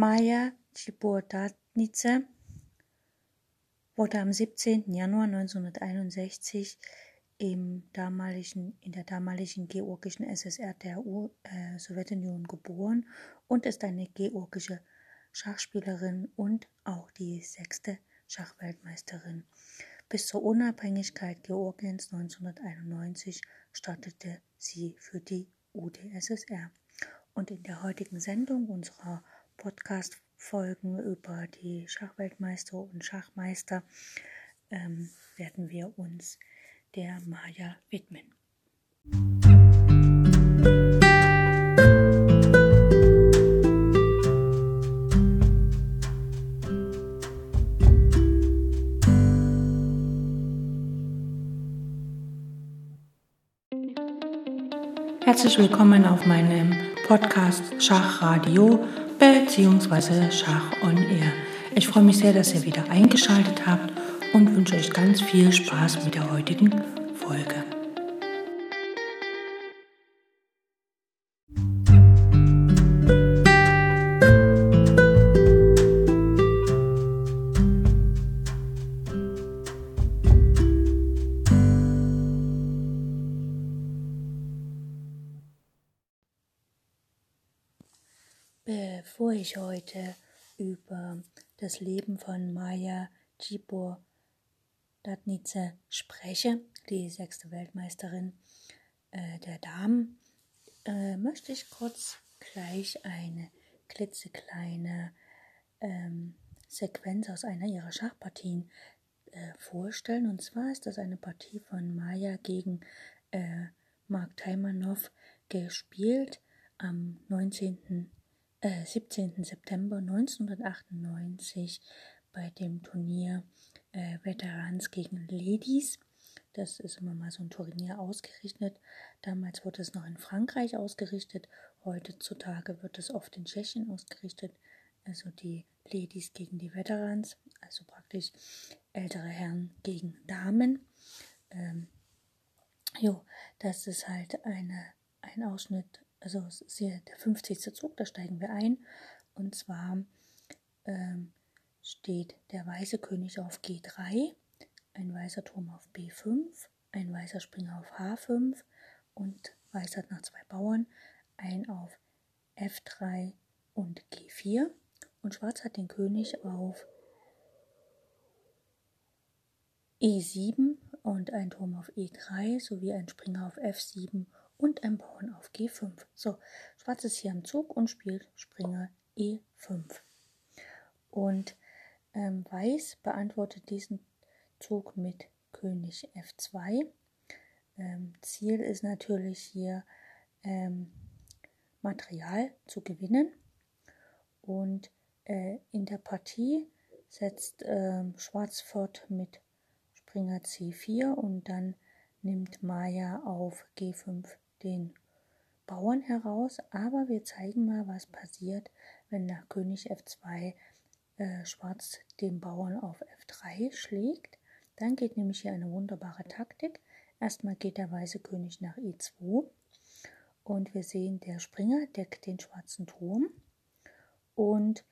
Maja Cibodatnice wurde am 17. Januar 1961 im damaligen, in der damaligen georgischen SSR der U äh, Sowjetunion geboren und ist eine georgische Schachspielerin und auch die sechste Schachweltmeisterin. Bis zur Unabhängigkeit Georgiens 1991 startete sie für die UdSSR. Und in der heutigen Sendung unserer Podcast-Folgen über die Schachweltmeister und Schachmeister ähm, werden wir uns der Maya widmen. Herzlich willkommen auf meinem Podcast Schachradio bzw. Schach on Air. Ich freue mich sehr, dass ihr wieder eingeschaltet habt und wünsche euch ganz viel Spaß mit der heutigen Folge. Heute über das Leben von Maya Djibor Ladnice spreche, die sechste Weltmeisterin äh, der Damen, äh, möchte ich kurz gleich eine klitzekleine ähm, Sequenz aus einer ihrer Schachpartien äh, vorstellen. Und zwar ist das eine Partie von Maya gegen äh, Mark Taimanov gespielt am 19. 17. Äh, September 1998 bei dem Turnier äh, Veterans gegen Ladies. Das ist immer mal so ein Turnier ausgerichtet. Damals wurde es noch in Frankreich ausgerichtet. Heutzutage wird es oft in Tschechien ausgerichtet. Also die Ladies gegen die Veterans, also praktisch ältere Herren gegen Damen. Ähm, jo, das ist halt eine, ein Ausschnitt, also sehr der 50. Zug, da steigen wir ein. Und zwar ähm, steht der weiße König auf G3, ein weißer Turm auf B5, ein weißer Springer auf H5 und weiß hat nach zwei Bauern ein auf F3 und G4 und Schwarz hat den König auf E7 und ein Turm auf E3 sowie ein Springer auf F7 und ein Bauern auf G5. So, Schwarz ist hier am Zug und spielt Springer E5. Und ähm, Weiß beantwortet diesen Zug mit König F2. Ähm, Ziel ist natürlich hier ähm, Material zu gewinnen. Und äh, in der Partie setzt äh, Schwarz fort mit Springer C4 und dann nimmt Maya auf G5 den Bauern heraus. Aber wir zeigen mal, was passiert, wenn nach König F2 äh, Schwarz den Bauern auf F3 schlägt. Dann geht nämlich hier eine wunderbare Taktik. Erstmal geht der weiße König nach E2 und wir sehen, der Springer deckt den schwarzen Turm und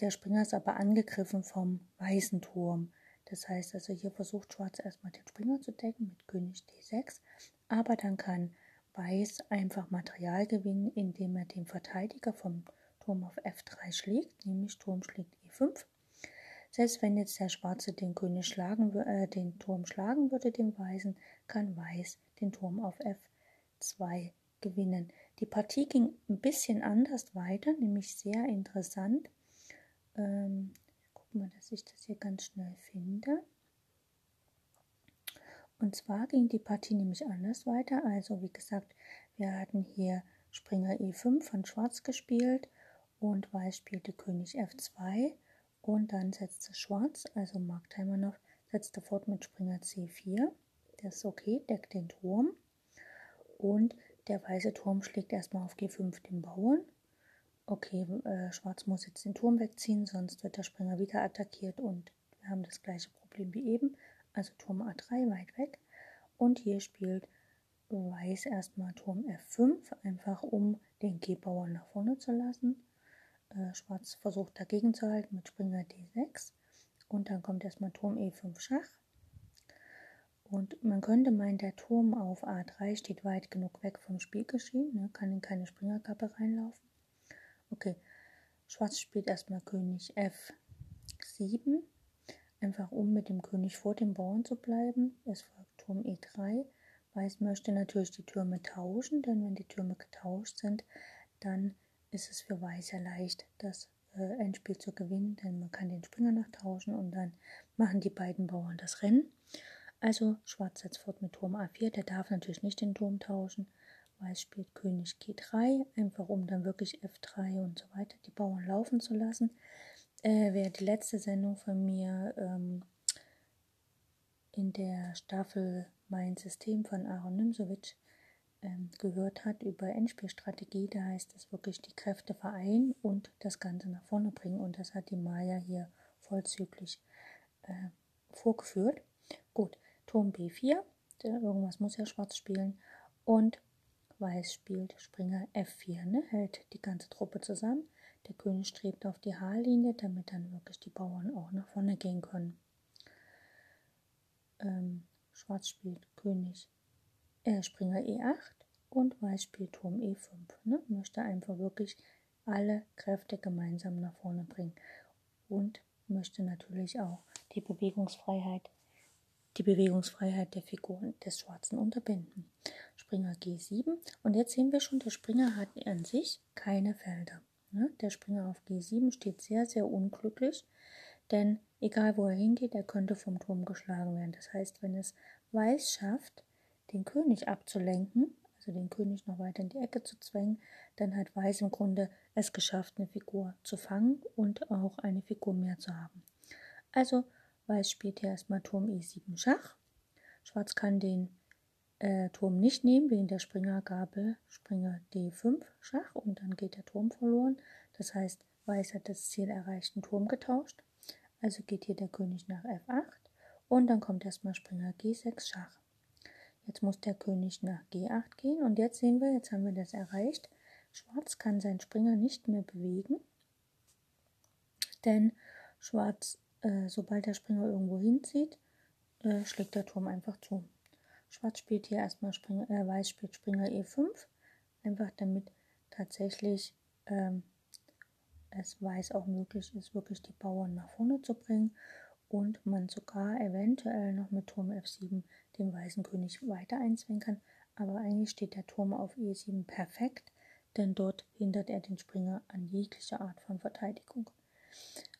der Springer ist aber angegriffen vom weißen Turm. Das heißt also, hier versucht Schwarz erstmal den Springer zu decken mit König D6, aber dann kann Weiß einfach Material gewinnen, indem er den Verteidiger vom Turm auf F3 schlägt, nämlich Turm schlägt E5. Selbst wenn jetzt der Schwarze den König schlagen, äh, den Turm schlagen würde, den Weißen, kann Weiß den Turm auf F2 gewinnen. Die Partie ging ein bisschen anders weiter, nämlich sehr interessant. Ähm, guck mal, dass ich das hier ganz schnell finde. Und zwar ging die Partie nämlich anders weiter. Also wie gesagt, wir hatten hier Springer E5 von Schwarz gespielt und Weiß spielte König F2 und dann setzte Schwarz, also Mark Taimanov, setzte fort mit Springer C4. Das ist okay, deckt den Turm und der weiße Turm schlägt erstmal auf G5 den Bauern. Okay, äh, Schwarz muss jetzt den Turm wegziehen, sonst wird der Springer wieder attackiert und wir haben das gleiche Problem wie eben. Also Turm A3 weit weg. Und hier spielt Weiß erstmal Turm F5, einfach um den G-Bauern nach vorne zu lassen. äh, Schwarz versucht dagegen zu halten mit Springer D6 und dann kommt erstmal Turm E5 Schach. Und man könnte meinen, der Turm auf A3 steht weit genug weg vom Spielgeschehen, ne, kann in keine Springerkappe reinlaufen. Okay, Schwarz spielt erstmal König F7, einfach um mit dem König vor dem Bauern zu bleiben. Es folgt Turm E3. Weiß möchte natürlich die Türme tauschen, denn wenn die Türme getauscht sind, dann ist es für Weiß ja leicht, das äh, Endspiel zu gewinnen, denn man kann den Springer noch tauschen und dann machen die beiden Bauern das Rennen. Also Schwarz setzt fort mit Turm A4, der darf natürlich nicht den Turm tauschen. Weiß spielt König G3, einfach um dann wirklich F3 und so weiter die Bauern laufen zu lassen. Äh, wer die letzte Sendung von mir ähm, in der Staffel Mein System von Aaron Nimsowitsch ähm, gehört hat über Endspielstrategie, da heißt es wirklich die Kräfte vereinen und das Ganze nach vorne bringen. Und das hat die Maya hier vollzüglich äh, vorgeführt. Gut, Turm B4, irgendwas muss ja schwarz spielen. Und Weiß spielt Springer F4, ne? hält die ganze Truppe zusammen. Der König strebt auf die H-Linie, damit dann wirklich die Bauern auch nach vorne gehen können. Ähm, Schwarz spielt König, äh, Springer E8 und Weiß spielt Turm E5. Ne? Möchte einfach wirklich alle Kräfte gemeinsam nach vorne bringen und möchte natürlich auch die Bewegungsfreiheit die Bewegungsfreiheit der Figuren des Schwarzen unterbinden. Springer G7 und jetzt sehen wir schon, der Springer hat an sich keine Felder. Ne? Der Springer auf G7 steht sehr, sehr unglücklich, denn egal wo er hingeht, er könnte vom Turm geschlagen werden. Das heißt, wenn es Weiß schafft, den König abzulenken, also den König noch weiter in die Ecke zu zwängen, dann hat Weiß im Grunde es geschafft, eine Figur zu fangen und auch eine Figur mehr zu haben. Also Weiß spielt hier erstmal Turm E7 Schach. Schwarz kann den äh, Turm nicht nehmen wegen der Springergabel Springer D5 Schach und dann geht der Turm verloren. Das heißt, Weiß hat das Ziel erreicht, einen Turm getauscht. Also geht hier der König nach F8 und dann kommt erstmal Springer G6 Schach. Jetzt muss der König nach G8 gehen und jetzt sehen wir, jetzt haben wir das erreicht. Schwarz kann seinen Springer nicht mehr bewegen, denn Schwarz äh, sobald der Springer irgendwo hinzieht, äh, schlägt der Turm einfach zu. Schwarz spielt hier erstmal Springer, äh, Weiß spielt Springer E5, einfach damit tatsächlich ähm, es Weiß auch möglich ist, wirklich die Bauern nach vorne zu bringen und man sogar eventuell noch mit Turm F7 den weißen König weiter einzwingen kann. Aber eigentlich steht der Turm auf E7 perfekt, denn dort hindert er den Springer an jeglicher Art von Verteidigung.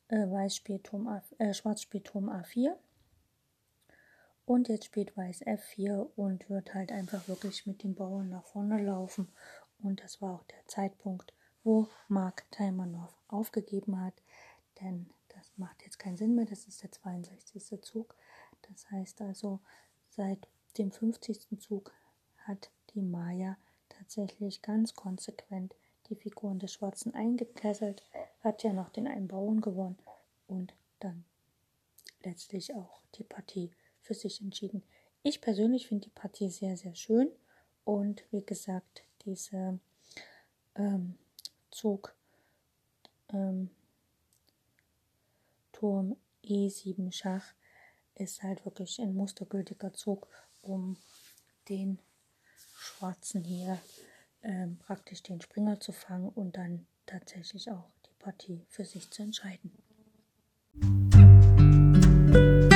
Äh, Weiß spielt Turm A, äh, Schwarz spielt Turm A4 und jetzt spielt Weiß F4 und wird halt einfach wirklich mit dem Bauern nach vorne laufen und das war auch der Zeitpunkt, wo Mark Taimanov aufgegeben hat, denn das macht jetzt keinen Sinn mehr, das ist der 62. Zug. Das heißt also, seit dem 50. Zug hat die Maya tatsächlich ganz konsequent die Figuren des Schwarzen eingekesselt, hat ja noch den einen Bauern gewonnen und dann letztlich auch die Partie für sich entschieden. Ich persönlich finde die Partie sehr, sehr schön und wie gesagt, dieser ähm, Zug ähm, Turm E7 Schach ist halt wirklich ein mustergültiger Zug, um den Schwarzen hier ähm, praktisch den Springer zu fangen und dann tatsächlich auch die Partie für sich zu entscheiden. So,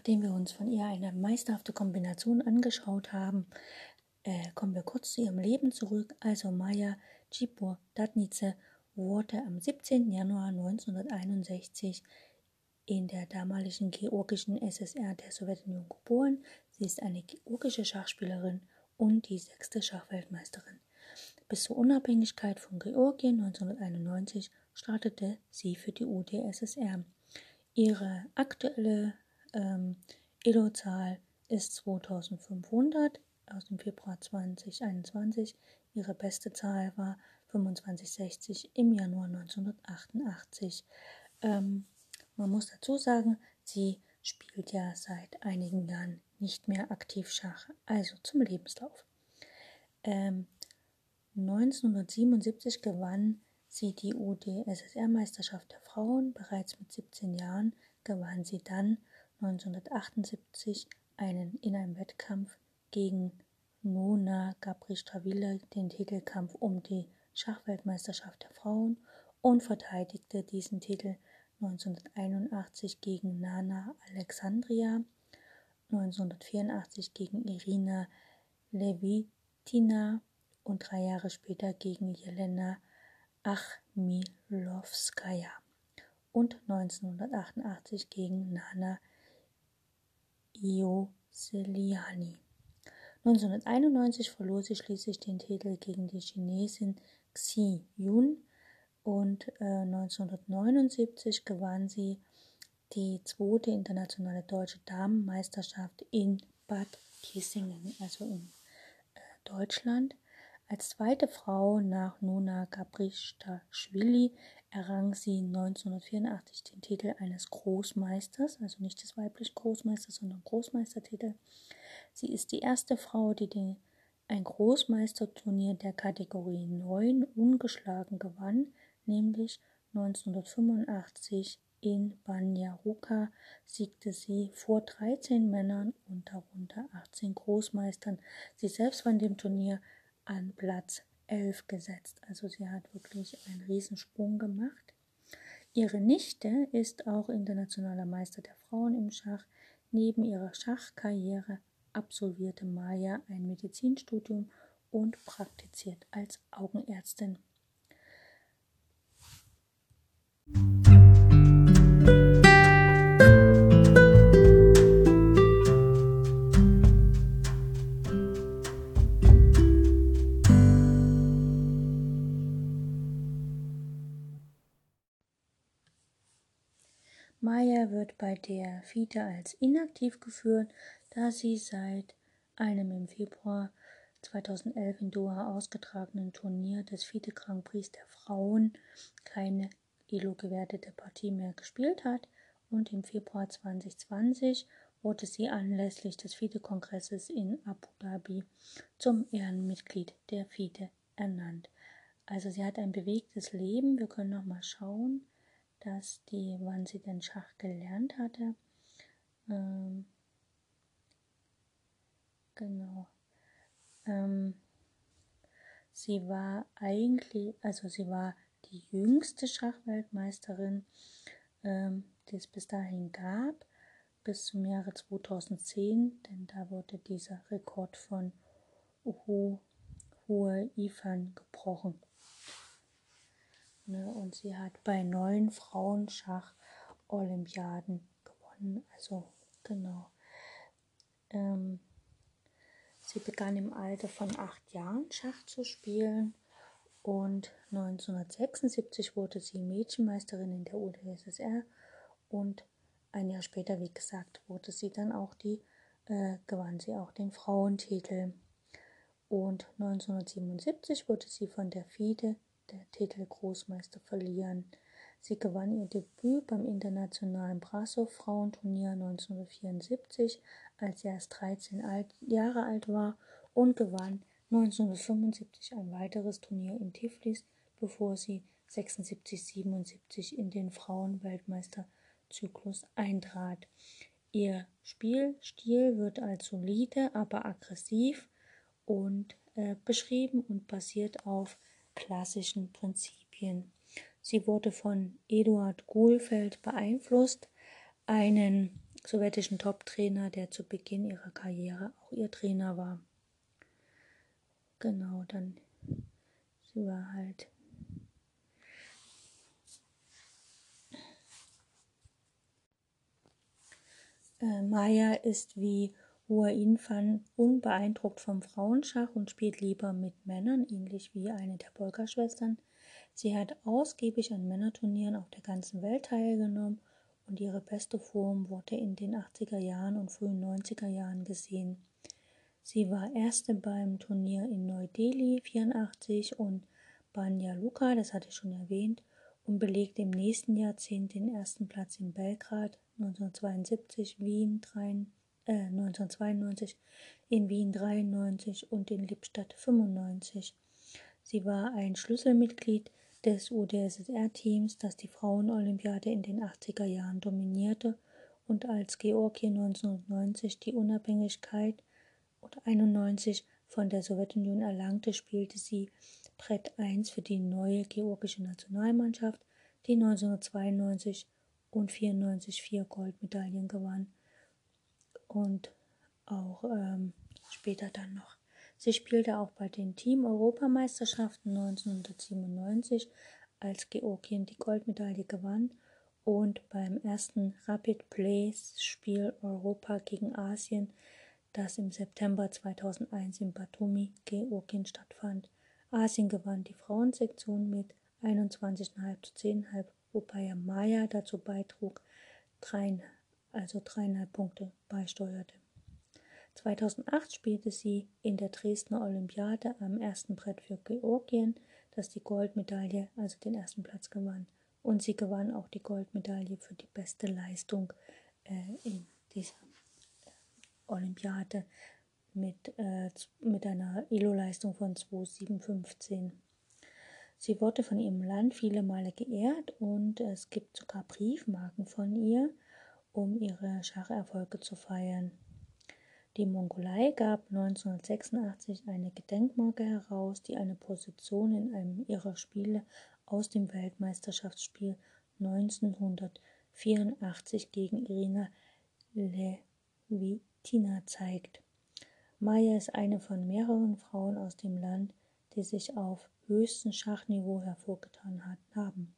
nachdem wir uns von ihr eine meisterhafte Kombination angeschaut haben, äh, kommen wir kurz zu ihrem Leben zurück. Also Maya Djibur Datnice wurde am 17. Januar 1961 in der damaligen georgischen SSR der Sowjetunion geboren. Sie ist eine georgische Schachspielerin und die sechste Schachweltmeisterin. Bis zur Unabhängigkeit von Georgien 1991 startete sie für die UdSSR. Ihre aktuelle ähm, Elo-Zahl ist 2500 aus dem Februar 2021. Ihre beste Zahl war 2560 im Januar 1988. Ähm, man muss dazu sagen, sie spielt ja seit einigen Jahren nicht mehr aktiv Schach, also zum Lebenslauf. Ähm, 1977 gewann sie die UdSSR-Meisterschaft der Frauen. Bereits mit 17 Jahren gewann sie dann 1978 einen, in einem Wettkampf gegen Nona Gabri-Straville den Titelkampf um die Schachweltmeisterschaft der Frauen und verteidigte diesen Titel 1981 gegen Nana Alexandria, 1984 gegen Irina Levitina und drei Jahre später gegen Jelena Achmilowskaja. Und 1988 gegen Nana Ioseliani. 1991 verlor sie schließlich den Titel gegen die Chinesin Xi Yun und äh, 1979 gewann sie die zweite internationale deutsche Damenmeisterschaft in Bad Kissingen, also in äh, Deutschland. Als zweite Frau nach Nona Gabristaschwili errang sie 1984 den Titel eines Großmeisters, also nicht des weiblichen Großmeisters, sondern Großmeistertitel. Sie ist die erste Frau, die den, ein Großmeisterturnier der Kategorie 9 ungeschlagen gewann, nämlich 1985 in Banja Luka siegte sie vor 13 Männern und darunter 18 Großmeistern. Sie selbst war in dem Turnier an Platz 11 gesetzt. Also sie hat wirklich einen Riesensprung gemacht. Ihre Nichte ist auch internationaler Meister der Frauen im Schach. Neben ihrer Schachkarriere absolvierte Maya ein Medizinstudium und praktiziert als Augenärztin. Der FIDE als inaktiv geführt, da sie seit einem im Februar 2011 in Doha ausgetragenen Turnier des FIDE Grand Prix der Frauen keine Elo-gewertete Partie mehr gespielt hat und im Februar 2020 wurde sie anlässlich des FIDE-Kongresses in Abu Dhabi zum Ehrenmitglied der FIDE ernannt. Also sie hat ein bewegtes Leben. Wir können noch mal schauen dass die, wann sie den Schach gelernt hatte. Ähm, genau. Ähm, sie war eigentlich, also sie war die jüngste Schachweltmeisterin, ähm, die es bis dahin gab, bis zum Jahre 2010, denn da wurde dieser Rekord von Uhu Hue Ifan gebrochen. Ne? Und sie hat bei neun Frauenschach-Olympiaden gewonnen. Also genau. Ähm, sie begann im Alter von acht Jahren Schach zu spielen und 1976 wurde sie Mädchenmeisterin in der UdSSR und ein Jahr später, wie gesagt, wurde sie dann auch die, äh, gewann sie auch den Frauentitel. Und 1977 wurde sie von der FIDE der Titel Großmeister verlieren. Sie gewann ihr Debüt beim internationalen Brasov-Frauenturnier 1974, als sie erst 13 Jahre alt war, und gewann 1975 ein weiteres Turnier in Tiflis, bevor sie 76-77 in den Frauenweltmeisterzyklus eintrat. Ihr Spielstil wird als solide, aber aggressiv und äh, beschrieben und basiert auf klassischen Prinzipien. Sie wurde von Eduard Gohlfeld beeinflusst, einen sowjetischen Top-Trainer, der zu Beginn ihrer Karriere auch ihr Trainer war. Genau, dann sie war halt äh, Maya ist wie Hua Infan unbeeindruckt vom Frauenschach und spielt lieber mit Männern, ähnlich wie eine der Polka-Schwestern. Sie hat ausgiebig an Männerturnieren auf der ganzen Welt teilgenommen und ihre beste Form wurde in den 80er Jahren und frühen 90er Jahren gesehen. Sie war erste beim Turnier in Neu-Delhi 84 und Banja Luka, das hatte ich schon erwähnt, und belegte im nächsten Jahrzehnt den ersten Platz in Belgrad 1972, Wien 3, äh, 1992, in Wien 93 und in Lippstadt 95. Sie war ein Schlüsselmitglied des UdSSR-Teams, das die Frauenolympiade in den 80er Jahren dominierte und als Georgien 1990 die Unabhängigkeit und 91 von der Sowjetunion erlangte, spielte sie Brett 1 für die neue georgische Nationalmannschaft, die 1992 und 94 vier Goldmedaillen gewann und auch ähm, später dann noch. Sie spielte auch bei den Team-Europameisterschaften 1997, als Georgien die Goldmedaille gewann und beim ersten Rapid Plays Spiel Europa gegen Asien, das im September 2001 in Batumi, Georgien stattfand. Asien gewann die Frauensektion mit 21,5 zu 10,5, wobei Maya dazu beitrug, drei, also dreieinhalb Punkte beisteuerte. 2008 spielte sie in der Dresdner Olympiade am ersten Brett für Georgien, das die Goldmedaille, also den ersten Platz gewann. Und sie gewann auch die Goldmedaille für die beste Leistung äh, in dieser Olympiade mit, äh, mit einer Elo-Leistung von 2,715. Sie wurde von ihrem Land viele Male geehrt und es gibt sogar Briefmarken von ihr, um ihre Schacherfolge zu feiern. Die Mongolei gab 1986 eine Gedenkmarke heraus, die eine Position in einem ihrer Spiele aus dem Weltmeisterschaftsspiel 1984 gegen Irina Levitina zeigt. Maya ist eine von mehreren Frauen aus dem Land, die sich auf höchstem Schachniveau hervorgetan haben.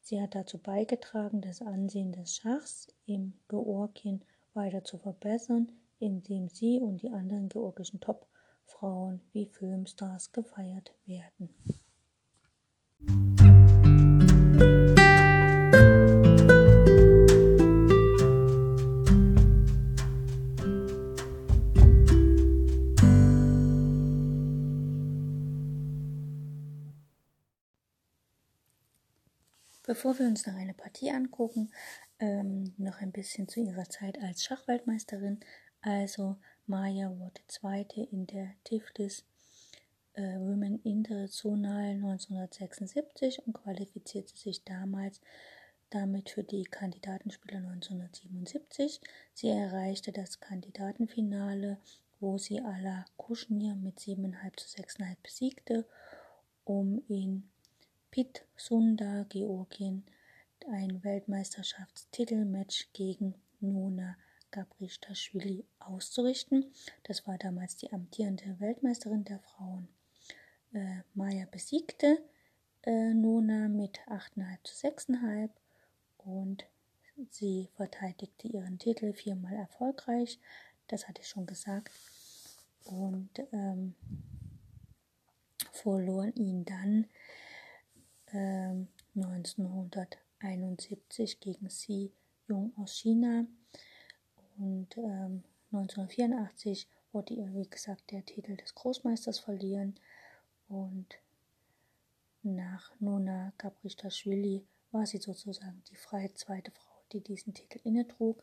Sie hat dazu beigetragen, das Ansehen des Schachs im Georgien weiter zu verbessern, indem sie und die anderen georgischen Top-Frauen wie Filmstars gefeiert werden. Bevor wir uns noch eine Partie angucken, ähm, noch ein bisschen zu ihrer Zeit als Schachweltmeisterin. Also Maya wurde Zweite in der Tiflis äh, Women International 1976 und qualifizierte sich damals damit für die Kandidatenspiele 1977. Sie erreichte das Kandidatenfinale, wo sie Ala Kushnir mit 7,5 zu 6,5 besiegte, um in Pitsunda, Georgien, ein Weltmeisterschaftstitelmatch gegen Nona Gabrishashvili auszurichten. Das war damals die amtierende Weltmeisterin der Frauen. Äh, Maya besiegte äh, Nona mit 8,5 zu 6,5 und sie verteidigte ihren Titel viermal erfolgreich. Das hatte ich schon gesagt. Und ähm, verloren ihn dann 1971 ähm, gegen Xi Jung aus China. Und ähm, 1984 wurde ihr, wie gesagt, der Titel des Großmeisters verliehen und nach Nona Gabrishashvili war sie sozusagen die freie zweite Frau, die diesen Titel innetrug.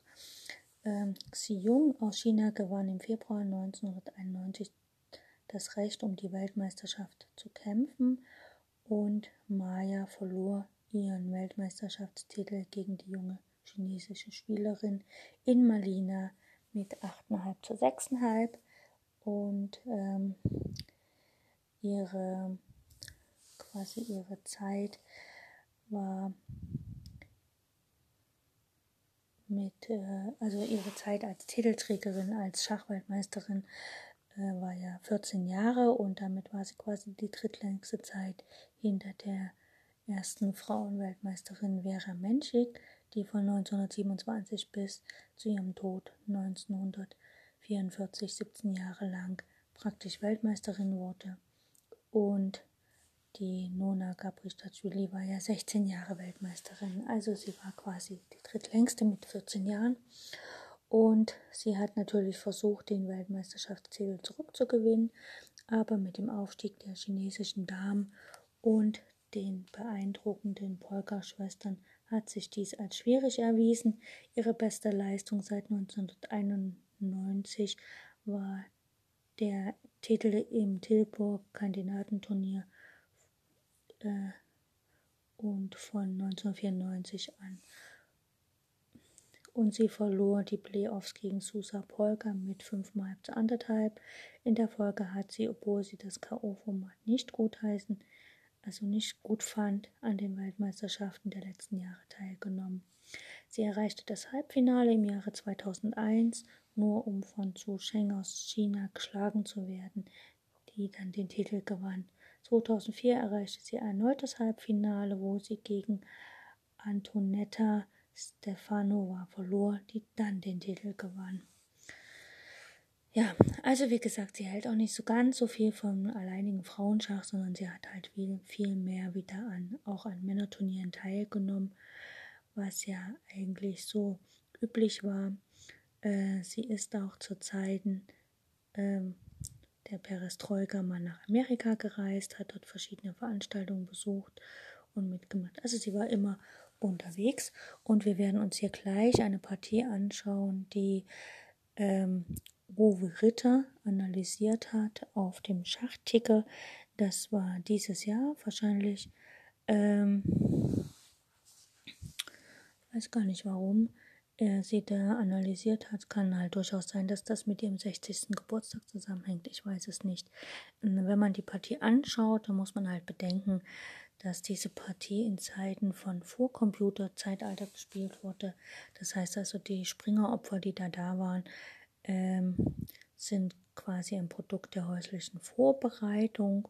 Ähm, Xi Jung aus China gewann im Februar 1991 das Recht, um die Weltmeisterschaft zu kämpfen und Maya verlor ihren Weltmeisterschaftstitel gegen die junge chinesische Spielerin in Malina mit 8,5 zu 6,5 und ähm, ihre quasi ihre Zeit war mit äh, also ihre Zeit als Titelträgerin als Schachweltmeisterin äh, war ja 14 Jahre. Und damit war sie quasi die drittlängste Zeit hinter der ersten Frauenweltmeisterin Vera Menschik, die von 1927 bis zu ihrem Tod 1944, 17 Jahre lang praktisch Weltmeisterin wurde. Und die Nona Gabristatschwili war ja 16 Jahre Weltmeisterin, also sie war quasi die drittlängste mit 14 Jahren. Und sie hat natürlich versucht, den Weltmeisterschaftstitel zurückzugewinnen, aber mit dem Aufstieg der chinesischen Damen und den beeindruckenden Polka-Schwestern hat sich dies als schwierig erwiesen. Ihre beste Leistung seit 1991 war der Titel im Tilburg Kandidatenturnier äh, und von 1994 an. Und sie verlor die Playoffs gegen Susa Polka mit 5 mal zu anderthalb. In der Folge hat sie, obwohl sie das K.O.-Format nicht gutheißen, also nicht gut fand, an den Weltmeisterschaften der letzten Jahre teilgenommen. Sie erreichte das Halbfinale im Jahre 2001, nur um von Zhu Sheng aus China geschlagen zu werden, die dann den Titel gewann. 2004 erreichte sie erneut das Halbfinale, wo sie gegen Antonetta Stefanova verlor, die dann den Titel gewann. Ja, also wie gesagt, sie hält auch nicht so ganz so viel vom alleinigen Frauenschach, sondern sie hat halt viel, viel mehr wieder an, auch an Männerturnieren teilgenommen, was ja eigentlich so üblich war. Äh, sie ist auch zu Zeiten ähm, der Perestroika mal nach Amerika gereist, hat dort verschiedene Veranstaltungen besucht und mitgemacht. Also sie war immer unterwegs und wir werden uns hier gleich eine Partie anschauen, die ähm, Uwe Ritter analysiert hat auf dem Schachticker. Das war dieses Jahr wahrscheinlich. Ähm, weiß gar nicht warum er sie da analysiert hat, kann halt durchaus sein, dass das mit ihrem 60. Geburtstag zusammenhängt. Ich weiß es nicht. Wenn man die Partie anschaut, dann muss man halt bedenken, dass diese Partie in Zeiten von Vorcomputerzeitalter gespielt wurde. Das heißt also, die Springeropfer, die da da waren, ähm, sind quasi ein Produkt der häuslichen Vorbereitung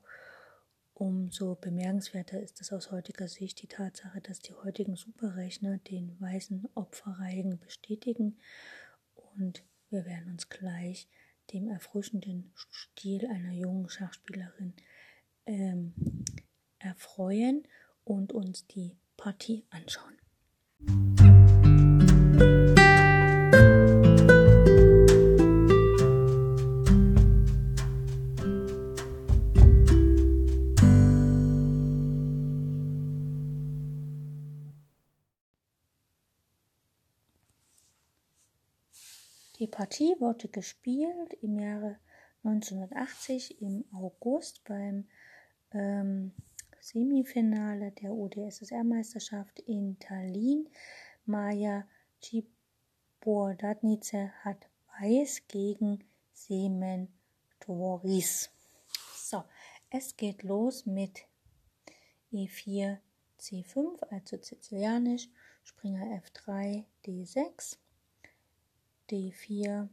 Umso bemerkenswerter ist es aus heutiger Sicht die Tatsache, dass die heutigen Superrechner den weißen Opferreigen bestätigen und wir werden uns gleich dem erfrischenden Stil einer jungen Schachspielerin ähm, erfreuen und uns die Partie anschauen. Die Partie wurde gespielt im Jahre 1980 im August beim ähm, Semifinale der UdSSR-Meisterschaft in Tallinn. Maja Cibordatnice hat Weiß gegen Semen Toris. So, es geht los mit E4, C5, also Sizilianisch, Springer F3, D6. D4,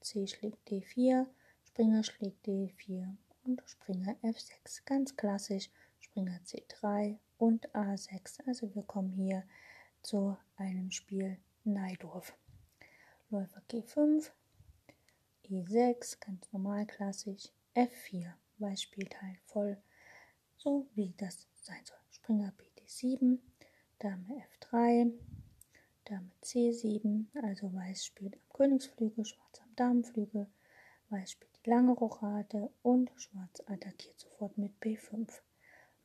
C schlägt D4, Springer schlägt D4 und Springer F6. Ganz klassisch Springer C3 und A6. Also wir kommen hier zu einem Spiel Neidorf. Läufer G5, E6, ganz normal klassisch, F4. Weiß spielt halt voll, so wie das sein soll. Springer BD7, Dame F3, Dame C7, also Weiß spielt am Königsflügel, Schwarz am Damenflügel, Weiß spielt die lange Rochade und Schwarz attackiert sofort mit B5.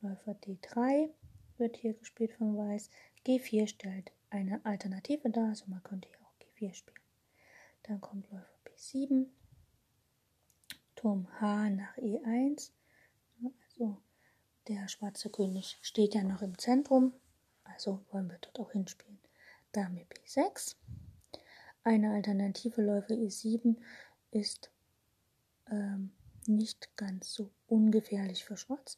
Läufer D3 wird hier gespielt von Weiß. G4 stellt eine Alternative dar, also man könnte hier auch G4 spielen. Dann kommt Läufer B7, Turm H nach E1. Also der schwarze König steht ja noch im Zentrum, also wollen wir dort auch hinspielen. Dame B6. Eine alternative Läufer E7 ist ähm, nicht ganz so ungefährlich für Schwarz.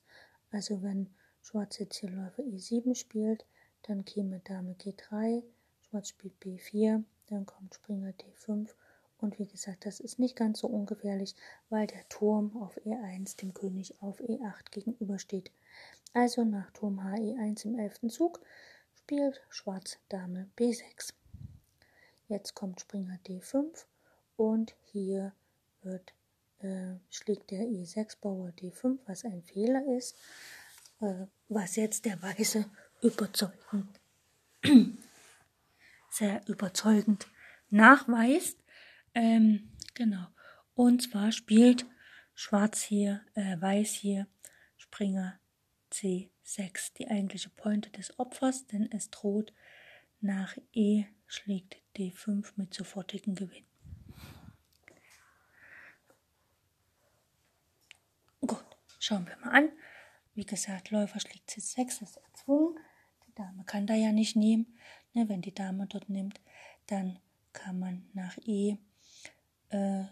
Also wenn Schwarz jetzt hier Läufer E7 spielt, dann käme Dame G3, Schwarz spielt B4, dann kommt Springer D5 und wie gesagt, das ist nicht ganz so ungefährlich, weil der Turm auf E1 dem König auf E8 gegenübersteht. Also nach Turm H E1 im 11. Zug spielt Schwarz Dame B6. Jetzt kommt Springer D5 und hier wird, äh, schlägt der E6-Bauer D5, was ein Fehler ist, äh, was jetzt der Weiße überzeugend, sehr überzeugend nachweist. Ähm, genau. Und zwar spielt Schwarz hier, äh, Weiß hier Springer C6. C6, die eigentliche Pointe des Opfers, denn es droht nach E schlägt D5 mit sofortigem Gewinn. Gut, schauen wir mal an. Wie gesagt, Läufer schlägt C6, ist erzwungen. Die Dame kann da ja nicht nehmen. Ne, wenn die Dame dort nimmt, dann kann man nach E äh,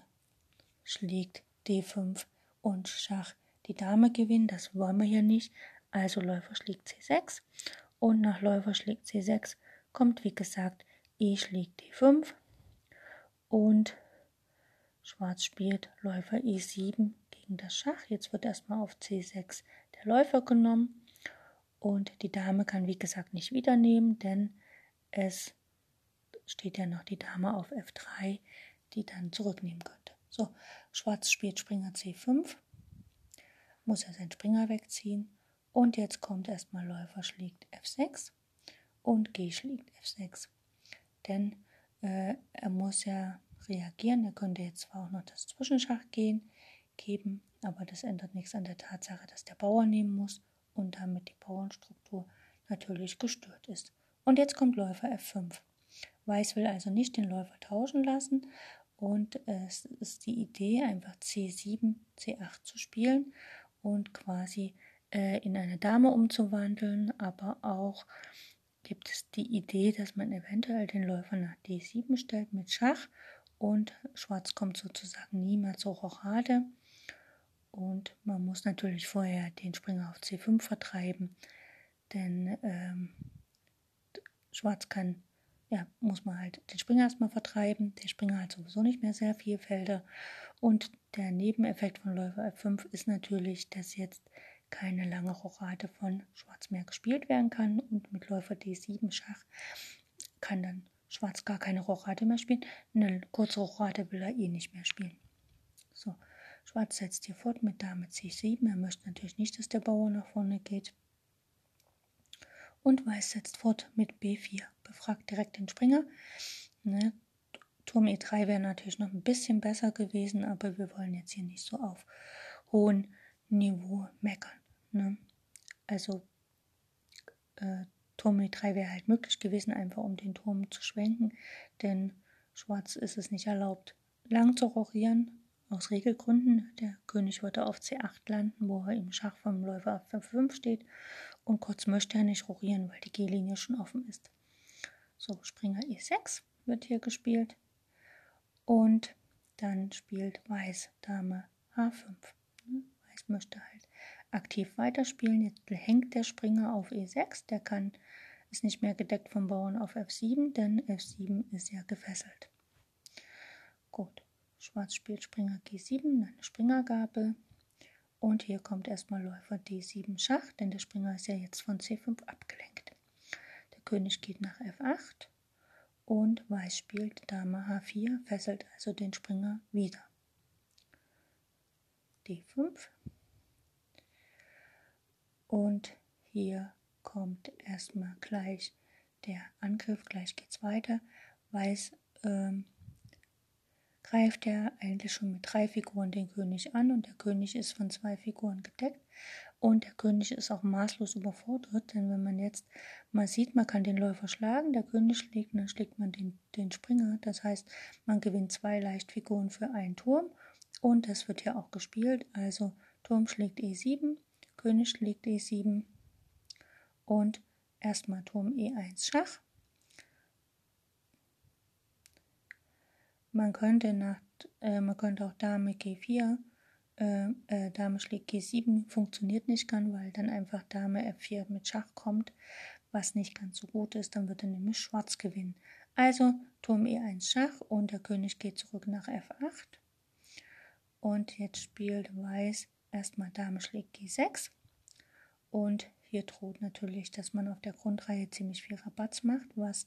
schlägt D5 und Schach die Dame gewinnen. Das wollen wir hier nicht. Also Läufer schlägt C6 und nach Läufer schlägt C6 kommt wie gesagt E schlägt D5 und Schwarz spielt Läufer E7 gegen das Schach. Jetzt wird erstmal auf C6 der Läufer genommen und die Dame kann wie gesagt nicht wieder nehmen, denn es steht ja noch die Dame auf F3, die dann zurücknehmen könnte. So, Schwarz spielt Springer C5, muss er seinen Springer wegziehen und jetzt kommt erstmal Läufer schlägt F6 und G schlägt F6. Denn äh, er muss ja reagieren. Er könnte jetzt zwar auch noch das Zwischenschach gehen, geben, aber das ändert nichts an der Tatsache, dass der Bauer nehmen muss und damit die Bauernstruktur natürlich gestört ist. Und jetzt kommt Läufer F5. Weiß will also nicht den Läufer tauschen lassen und es ist die Idee, einfach C7, C8 zu spielen und quasi äh, in eine Dame umzuwandeln, aber auch gibt es die Idee, dass man eventuell den Läufer nach D7 stellt mit Schach und Schwarz kommt sozusagen niemals zur Rochade. Und man muss natürlich vorher den Springer auf C5 vertreiben, denn ähm, Schwarz kann, ja, muss man halt den Springer erstmal vertreiben. Der Springer hat sowieso nicht mehr sehr viele Felder. Und der Nebeneffekt von Läufer F5 ist natürlich, dass jetzt keine lange Rochade von Schwarz mehr gespielt werden kann und mit Läufer D7 Schach kann dann Schwarz gar keine Rochade mehr spielen. Eine kurze Rochade will er eh nicht mehr spielen. So, Schwarz setzt hier fort mit Dame C7. Er möchte natürlich nicht, dass der Bauer nach vorne geht. Und Weiß setzt fort mit B4. Befragt direkt den Springer. Ne? Turm E3 wäre natürlich noch ein bisschen besser gewesen, aber wir wollen jetzt hier nicht so auf hohen Niveau meckern. Ne? Also äh, Turm E3 wäre halt möglich gewesen, einfach um den Turm zu schwenken, denn Schwarz ist es nicht erlaubt, lang zu rochieren, aus Regelgründen. Der König würde auf C8 landen, wo er im Schach vom Läufer auf F5 steht und kurz möchte er nicht rochieren, weil die G-Linie schon offen ist. So, Springer E6 wird hier gespielt und dann spielt Weiß Dame H5. Weiß möchte halt aktiv weiterspielen. Jetzt hängt der Springer auf E6, der kann, ist nicht mehr gedeckt vom Bauern auf F7, denn F7 ist ja gefesselt. Gut, Schwarz spielt Springer G7, eine Springergabe. Und hier kommt erstmal Läufer D7 Schach, denn der Springer ist ja jetzt von C5 abgelenkt. Der König geht nach F8 und Weiß spielt Dame H4, fesselt also den Springer wieder. D5 und hier kommt erstmal gleich der Angriff, gleich geht's weiter. Weiß ähm, greift er eigentlich schon mit drei Figuren den König an und der König ist von zwei Figuren gedeckt. Und der König ist auch maßlos überfordert, denn wenn man jetzt mal sieht, man kann den Läufer schlagen, der König schlägt, dann schlägt man den, den Springer, das heißt, man gewinnt zwei Leichtfiguren für einen Turm und das wird ja auch gespielt, also Turm schlägt E7, König schlägt E7 und erstmal Turm E1 Schach. Man könnte, nach, äh, man könnte auch Dame G4, äh, äh, Dame schlägt G7, funktioniert nicht ganz, weil dann einfach Dame F4 mit Schach kommt, was nicht ganz so gut ist, dann wird er nämlich Schwarz gewinnen. Also Turm E1 Schach und der König geht zurück nach F8. Und jetzt spielt Weiß erstmal Dame schlägt G6 und hier droht natürlich, dass man auf der Grundreihe ziemlich viel Rabatz macht, was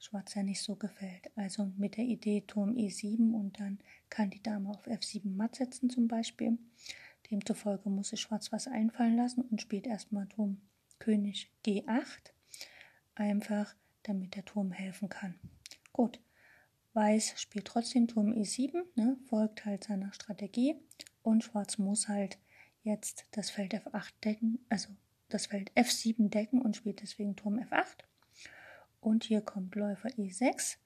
Schwarz ja nicht so gefällt. Also mit der Idee Turm E7 und dann kann die Dame auf F7 matt setzen zum Beispiel. Demzufolge muss sich Schwarz was einfallen lassen und spielt erstmal Turm König G8. Einfach damit der Turm helfen kann. Gut. Weiß spielt trotzdem Turm E7, ne, folgt halt seiner Strategie und Schwarz muss halt jetzt das Feld F8 decken, also das Feld F7 decken und spielt deswegen Turm F8. Und hier kommt Läufer E6,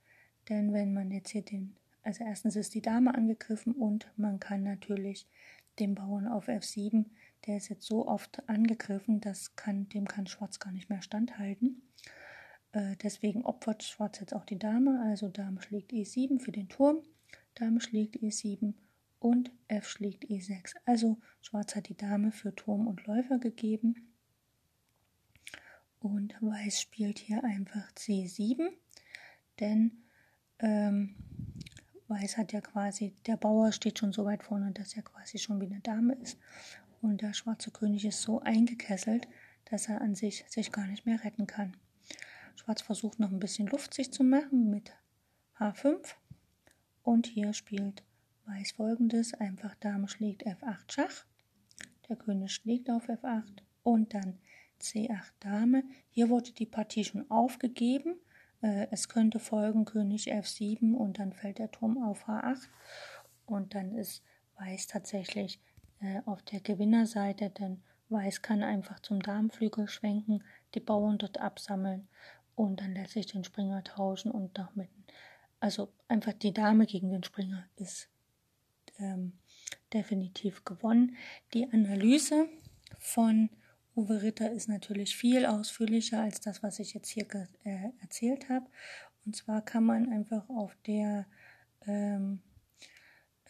denn wenn man jetzt hier den, also erstens ist die Dame angegriffen und man kann natürlich den Bauern auf F7, der ist jetzt so oft angegriffen, das kann, dem kann Schwarz gar nicht mehr standhalten. Äh, deswegen opfert Schwarz jetzt auch die Dame, also Dame schlägt E7 für den Turm, Dame schlägt E7 und F schlägt E6. Also Schwarz hat die Dame für Turm und Läufer gegeben. Und Weiß spielt hier einfach C7, denn ähm, Weiß hat ja quasi, der Bauer steht schon so weit vorne, dass er quasi schon wie eine Dame ist. Und der schwarze König ist so eingekesselt, dass er an sich sich gar nicht mehr retten kann. Schwarz versucht noch ein bisschen Luft sich zu machen mit H5. Und hier spielt Weiß folgendes, einfach Dame schlägt F8 Schach, der König schlägt auf F8 und dann C8 Dame. Hier wurde die Partie schon aufgegeben. Äh, es könnte folgen König F7 und dann fällt der Turm auf H8 und dann ist Weiß tatsächlich äh, auf der Gewinnerseite, denn Weiß kann einfach zum Damenflügel schwenken, die Bauern dort absammeln und dann lässt sich den Springer tauschen und noch mit, also einfach die Dame gegen den Springer ist ähm, definitiv gewonnen. Die Analyse von Uwe Ritter ist natürlich viel ausführlicher als das, was ich jetzt hier äh, erzählt habe. Und zwar kann man einfach auf der, ähm,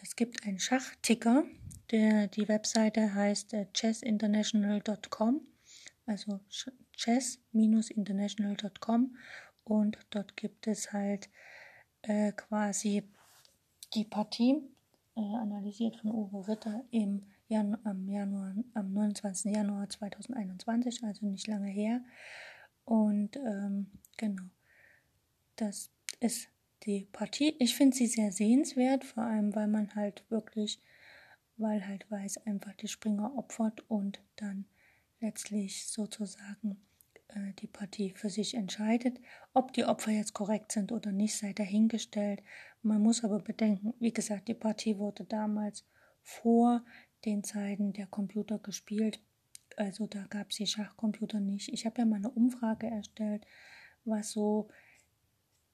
es gibt einen Schachticker, der, die Webseite heißt äh, chessinternational.com, also chess-international.com und dort gibt es halt äh, quasi die Partie äh, analysiert von Uwe Ritter im Janu am, Januar, am 29. Januar 2021, also nicht lange her. Und ähm, genau, das ist die Partie. Ich finde sie sehr sehenswert, vor allem weil man halt wirklich, weil halt Weiß einfach die Springer opfert und dann letztlich sozusagen äh, die Partie für sich entscheidet. Ob die Opfer jetzt korrekt sind oder nicht, sei dahingestellt. Man muss aber bedenken, wie gesagt, die Partie wurde damals vor den Zeiten der Computer gespielt. Also da gab es die Schachcomputer nicht. Ich habe ja mal eine Umfrage erstellt, was so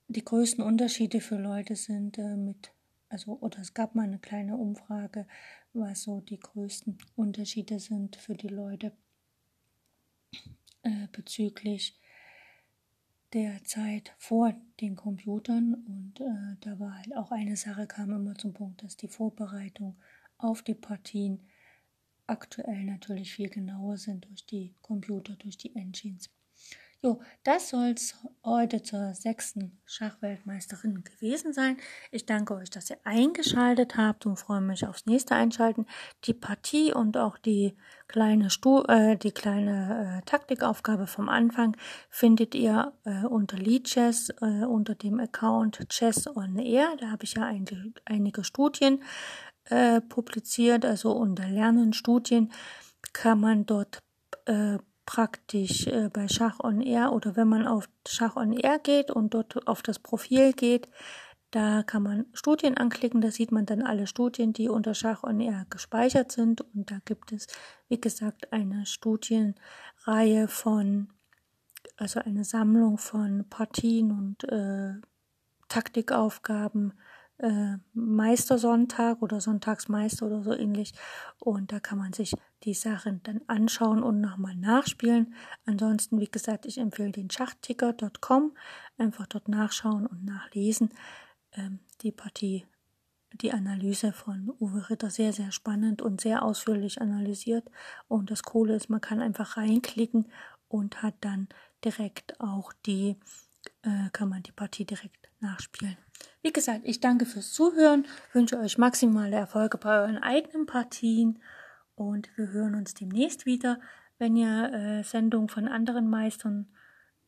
die größten Unterschiede für Leute sind äh, mit, also, oder es gab mal eine kleine Umfrage, was so die größten Unterschiede sind für die Leute äh, bezüglich der Zeit vor den Computern und äh, da war halt auch eine Sache kam immer zum Punkt, dass die Vorbereitung auf die Partien aktuell natürlich viel genauer sind durch die Computer, durch die Engines. Jo, das soll es heute zur sechsten Schachweltmeisterin gewesen sein. Ich danke euch, dass ihr eingeschaltet habt und freue mich aufs nächste Einschalten. Die Partie und auch die kleine, Stu äh, die kleine äh, Taktikaufgabe vom Anfang findet ihr äh, unter Lead Chess, äh, unter dem Account Chess on Air. Da habe ich ja ein, einige Studien äh, publiziert, also unter Lernen Studien kann man dort äh, praktisch äh, bei Schach on Air oder wenn man auf Schach on Air geht und dort auf das Profil geht, da kann man Studien anklicken, da sieht man dann alle Studien, die unter Schach on Air gespeichert sind. Und da gibt es, wie gesagt, eine Studienreihe von, also eine Sammlung von Partien und äh, Taktikaufgaben äh, Meistersonntag oder Sonntagsmeister oder so ähnlich. Und da kann man sich die Sachen dann anschauen und nochmal nachspielen. Ansonsten, wie gesagt, ich empfehle den Schachticker.com. Einfach dort nachschauen und nachlesen. Ähm, die Partie, die Analyse von Uwe Ritter sehr, sehr spannend und sehr ausführlich analysiert. Und das Coole ist, man kann einfach reinklicken und hat dann direkt auch die, äh, kann man die Partie direkt nachspielen. Wie gesagt, ich danke fürs Zuhören, wünsche euch maximale Erfolge bei euren eigenen Partien und wir hören uns demnächst wieder. Wenn ihr äh, Sendungen von anderen Meistern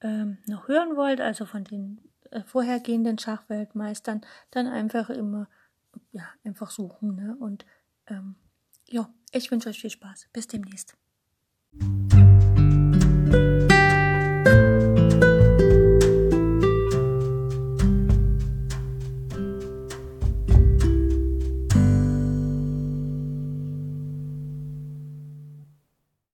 ähm, noch hören wollt, also von den äh, vorhergehenden Schachweltmeistern, dann einfach immer ja, einfach suchen. Ne? Und ähm, ja, ich wünsche euch viel Spaß. Bis demnächst.